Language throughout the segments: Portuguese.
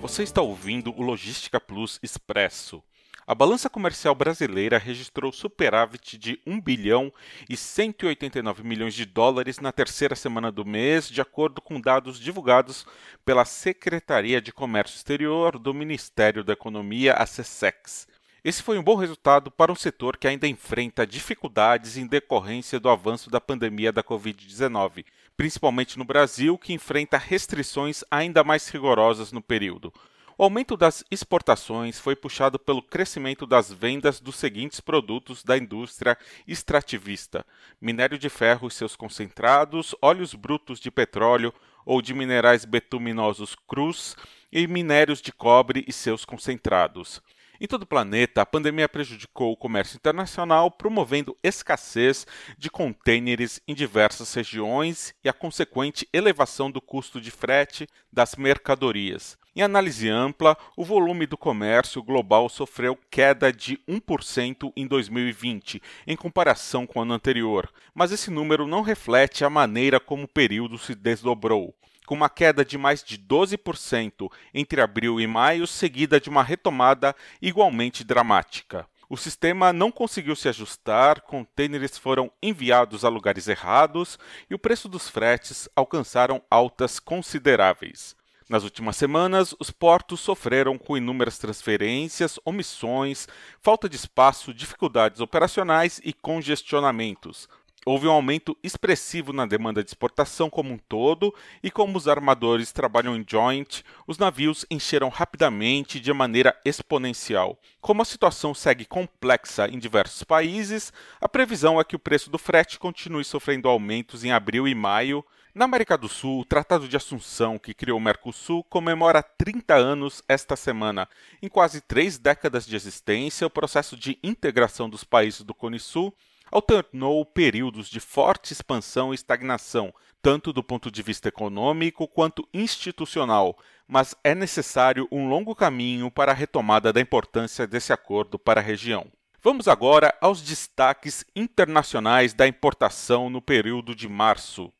Você está ouvindo o Logística Plus Expresso. A balança comercial brasileira registrou superávit de 1 bilhão e 189 milhões de dólares na terceira semana do mês, de acordo com dados divulgados pela Secretaria de Comércio Exterior do Ministério da Economia, a SESEX. Esse foi um bom resultado para um setor que ainda enfrenta dificuldades em decorrência do avanço da pandemia da Covid-19, principalmente no Brasil, que enfrenta restrições ainda mais rigorosas no período. O aumento das exportações foi puxado pelo crescimento das vendas dos seguintes produtos da indústria extrativista: minério de ferro e seus concentrados, óleos brutos de petróleo ou de minerais betuminosos crus e minérios de cobre e seus concentrados. Em todo o planeta, a pandemia prejudicou o comércio internacional, promovendo escassez de contêineres em diversas regiões e a consequente elevação do custo de frete das mercadorias. Em análise ampla, o volume do comércio global sofreu queda de 1% em 2020, em comparação com o ano anterior, mas esse número não reflete a maneira como o período se desdobrou com uma queda de mais de 12% entre abril e maio, seguida de uma retomada igualmente dramática. O sistema não conseguiu se ajustar, contêineres foram enviados a lugares errados e o preço dos fretes alcançaram altas consideráveis. Nas últimas semanas, os portos sofreram com inúmeras transferências, omissões, falta de espaço, dificuldades operacionais e congestionamentos, Houve um aumento expressivo na demanda de exportação como um todo, e como os armadores trabalham em joint, os navios encheram rapidamente de maneira exponencial. Como a situação segue complexa em diversos países, a previsão é que o preço do frete continue sofrendo aumentos em abril e maio. Na América do Sul, o Tratado de Assunção, que criou o Mercosul, comemora 30 anos esta semana. Em quase três décadas de existência, o processo de integração dos países do Cone Sul alternou períodos de forte expansão e estagnação, tanto do ponto de vista econômico quanto institucional, mas é necessário um longo caminho para a retomada da importância desse acordo para a região. Vamos agora aos destaques internacionais da importação no período de março.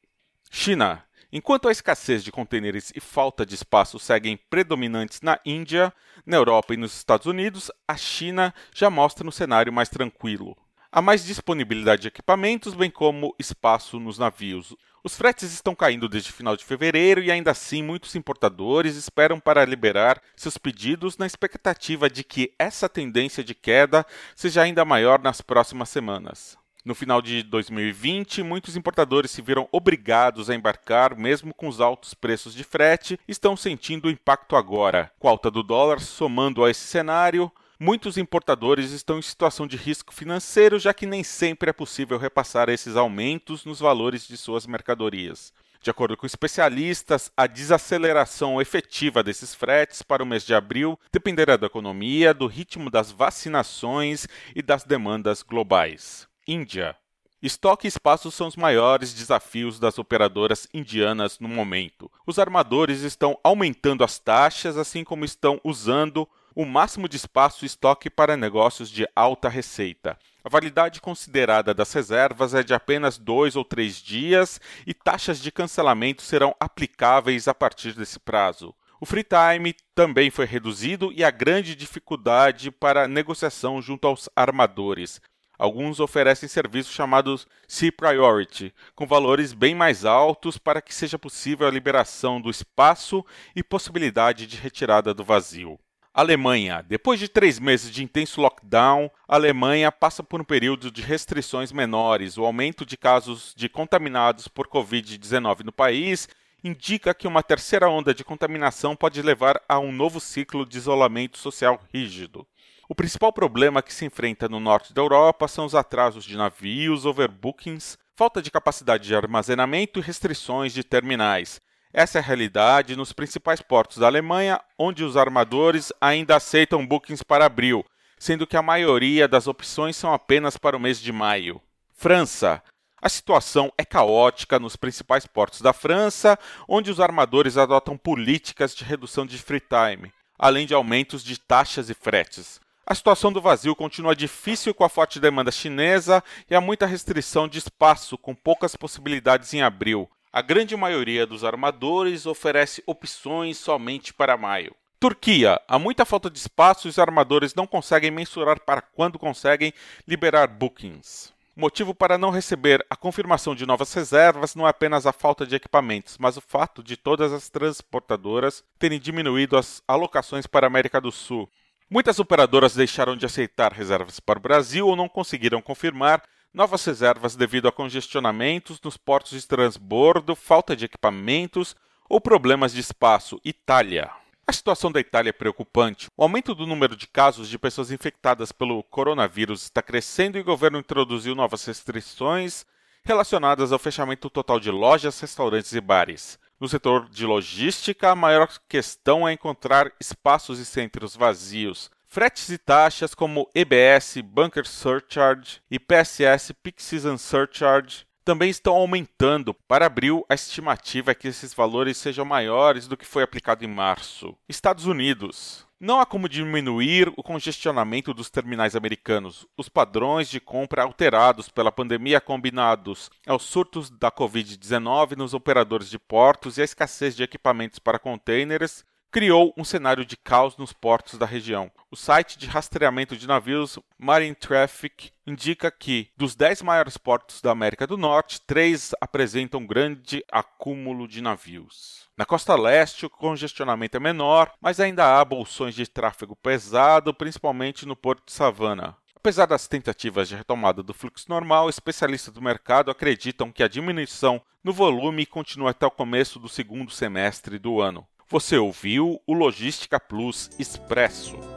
China. Enquanto a escassez de contêineres e falta de espaço seguem predominantes na Índia, na Europa e nos Estados Unidos, a China já mostra um cenário mais tranquilo. Há mais disponibilidade de equipamentos, bem como espaço nos navios. Os fretes estão caindo desde final de fevereiro e ainda assim muitos importadores esperam para liberar seus pedidos na expectativa de que essa tendência de queda seja ainda maior nas próximas semanas. No final de 2020, muitos importadores se viram obrigados a embarcar, mesmo com os altos preços de frete, estão sentindo o impacto agora. Com a alta do dólar, somando a esse cenário, muitos importadores estão em situação de risco financeiro, já que nem sempre é possível repassar esses aumentos nos valores de suas mercadorias. De acordo com especialistas, a desaceleração efetiva desses fretes para o mês de abril dependerá da economia, do ritmo das vacinações e das demandas globais. Índia. Estoque e espaço são os maiores desafios das operadoras indianas no momento. Os armadores estão aumentando as taxas, assim como estão usando o máximo de espaço e estoque para negócios de alta receita. A validade considerada das reservas é de apenas dois ou três dias e taxas de cancelamento serão aplicáveis a partir desse prazo. O free time também foi reduzido e há grande dificuldade para negociação junto aos armadores. Alguns oferecem serviços chamados Sea Priority, com valores bem mais altos para que seja possível a liberação do espaço e possibilidade de retirada do vazio. Alemanha. Depois de três meses de intenso lockdown, a Alemanha passa por um período de restrições menores. O aumento de casos de contaminados por Covid-19 no país indica que uma terceira onda de contaminação pode levar a um novo ciclo de isolamento social rígido. O principal problema que se enfrenta no norte da Europa são os atrasos de navios, overbookings, falta de capacidade de armazenamento e restrições de terminais. Essa é a realidade nos principais portos da Alemanha, onde os armadores ainda aceitam bookings para abril, sendo que a maioria das opções são apenas para o mês de maio. França. A situação é caótica nos principais portos da França, onde os armadores adotam políticas de redução de free time, além de aumentos de taxas e fretes. A situação do vazio continua difícil com a forte demanda chinesa e há muita restrição de espaço, com poucas possibilidades em abril, a grande maioria dos armadores oferece opções somente para maio. Turquia. Há muita falta de espaço e os armadores não conseguem mensurar para quando conseguem liberar bookings. Motivo para não receber a confirmação de novas reservas não é apenas a falta de equipamentos, mas o fato de todas as transportadoras terem diminuído as alocações para a América do Sul. Muitas operadoras deixaram de aceitar reservas para o Brasil ou não conseguiram confirmar novas reservas devido a congestionamentos nos portos de transbordo, falta de equipamentos ou problemas de espaço. Itália. A situação da Itália é preocupante. O aumento do número de casos de pessoas infectadas pelo coronavírus está crescendo e o governo introduziu novas restrições relacionadas ao fechamento total de lojas, restaurantes e bares. No setor de logística, a maior questão é encontrar espaços e centros vazios. Fretes e taxas como EBS, Bunker Surcharge e PSS Peak Season Surcharge também estão aumentando. Para abril, a estimativa é que esses valores sejam maiores do que foi aplicado em março. Estados Unidos. Não há como diminuir o congestionamento dos terminais americanos. Os padrões de compra alterados pela pandemia combinados aos surtos da Covid-19 nos operadores de portos e a escassez de equipamentos para containers criou um cenário de caos nos portos da região. O site de rastreamento de navios Marine Traffic indica que, dos 10 maiores portos da América do Norte, três apresentam grande acúmulo de navios. Na costa leste, o congestionamento é menor, mas ainda há bolsões de tráfego pesado, principalmente no porto de Savannah. Apesar das tentativas de retomada do fluxo normal, especialistas do mercado acreditam que a diminuição no volume continua até o começo do segundo semestre do ano. Você ouviu o Logística Plus Expresso.